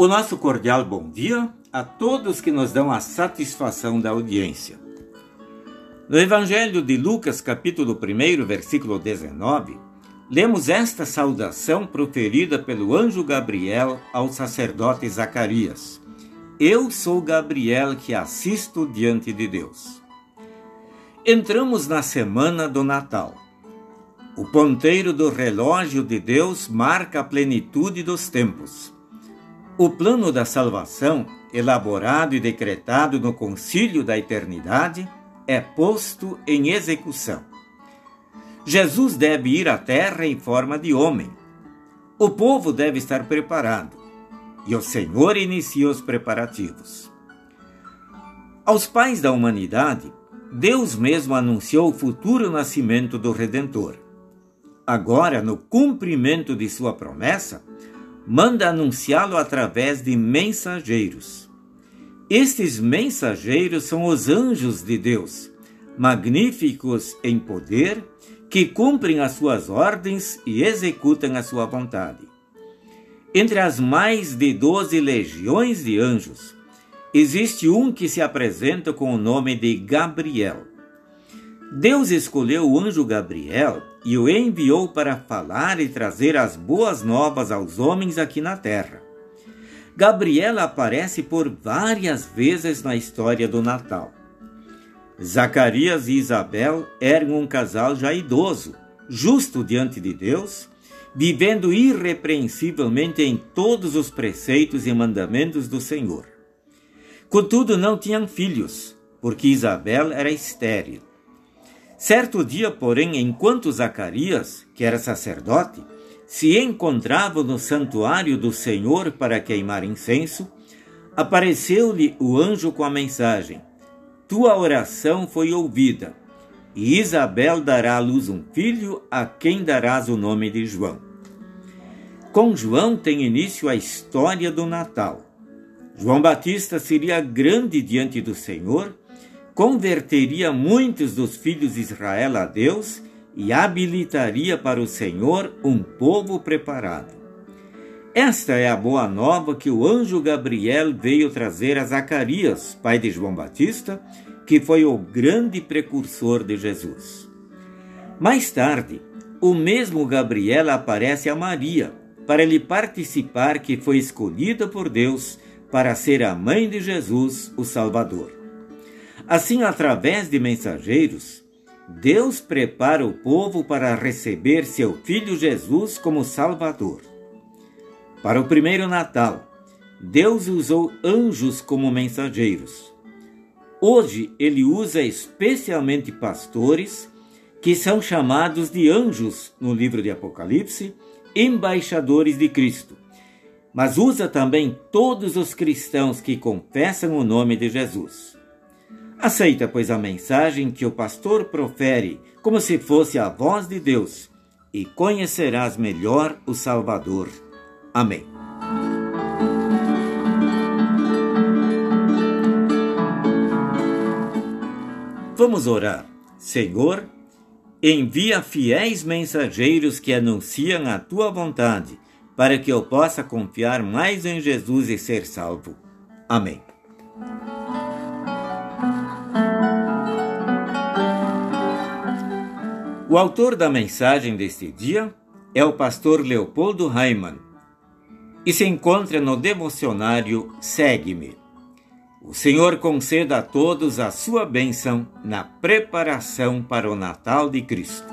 O nosso cordial bom dia a todos que nos dão a satisfação da audiência. No Evangelho de Lucas, capítulo 1, versículo 19, lemos esta saudação proferida pelo anjo Gabriel ao sacerdote Zacarias: Eu sou Gabriel que assisto diante de Deus. Entramos na semana do Natal. O ponteiro do relógio de Deus marca a plenitude dos tempos. O plano da salvação, elaborado e decretado no concílio da eternidade, é posto em execução. Jesus deve ir à terra em forma de homem. O povo deve estar preparado. E o Senhor inicia os preparativos. Aos pais da humanidade, Deus mesmo anunciou o futuro nascimento do Redentor. Agora, no cumprimento de sua promessa, manda anunciá-lo através de mensageiros. Estes mensageiros são os anjos de Deus, magníficos em poder, que cumprem as suas ordens e executam a sua vontade. Entre as mais de doze legiões de anjos, existe um que se apresenta com o nome de Gabriel. Deus escolheu o anjo Gabriel e o enviou para falar e trazer as boas novas aos homens aqui na terra. Gabriel aparece por várias vezes na história do Natal. Zacarias e Isabel eram um casal já idoso, justo diante de Deus, vivendo irrepreensivelmente em todos os preceitos e mandamentos do Senhor. Contudo, não tinham filhos, porque Isabel era estéril. Certo dia, porém, enquanto Zacarias, que era sacerdote, se encontrava no santuário do Senhor para queimar incenso, apareceu-lhe o anjo com a mensagem: Tua oração foi ouvida, e Isabel dará à luz um filho, a quem darás o nome de João. Com João tem início a história do Natal. João Batista seria grande diante do Senhor converteria muitos dos filhos de Israel a Deus e habilitaria para o Senhor um povo preparado. Esta é a boa nova que o anjo Gabriel veio trazer a Zacarias, pai de João Batista, que foi o grande precursor de Jesus. Mais tarde, o mesmo Gabriel aparece a Maria para lhe participar que foi escolhida por Deus para ser a mãe de Jesus, o Salvador. Assim, através de mensageiros, Deus prepara o povo para receber seu filho Jesus como Salvador. Para o primeiro Natal, Deus usou anjos como mensageiros. Hoje, ele usa especialmente pastores, que são chamados de anjos no livro de Apocalipse, embaixadores de Cristo. Mas usa também todos os cristãos que confessam o nome de Jesus. Aceita, pois, a mensagem que o pastor profere, como se fosse a voz de Deus, e conhecerás melhor o Salvador. Amém. Vamos orar. Senhor, envia fiéis mensageiros que anunciam a tua vontade, para que eu possa confiar mais em Jesus e ser salvo. Amém. O autor da mensagem deste dia é o pastor Leopoldo Raimann e se encontra no devocionário Segue-me. O Senhor conceda a todos a sua bênção na preparação para o Natal de Cristo.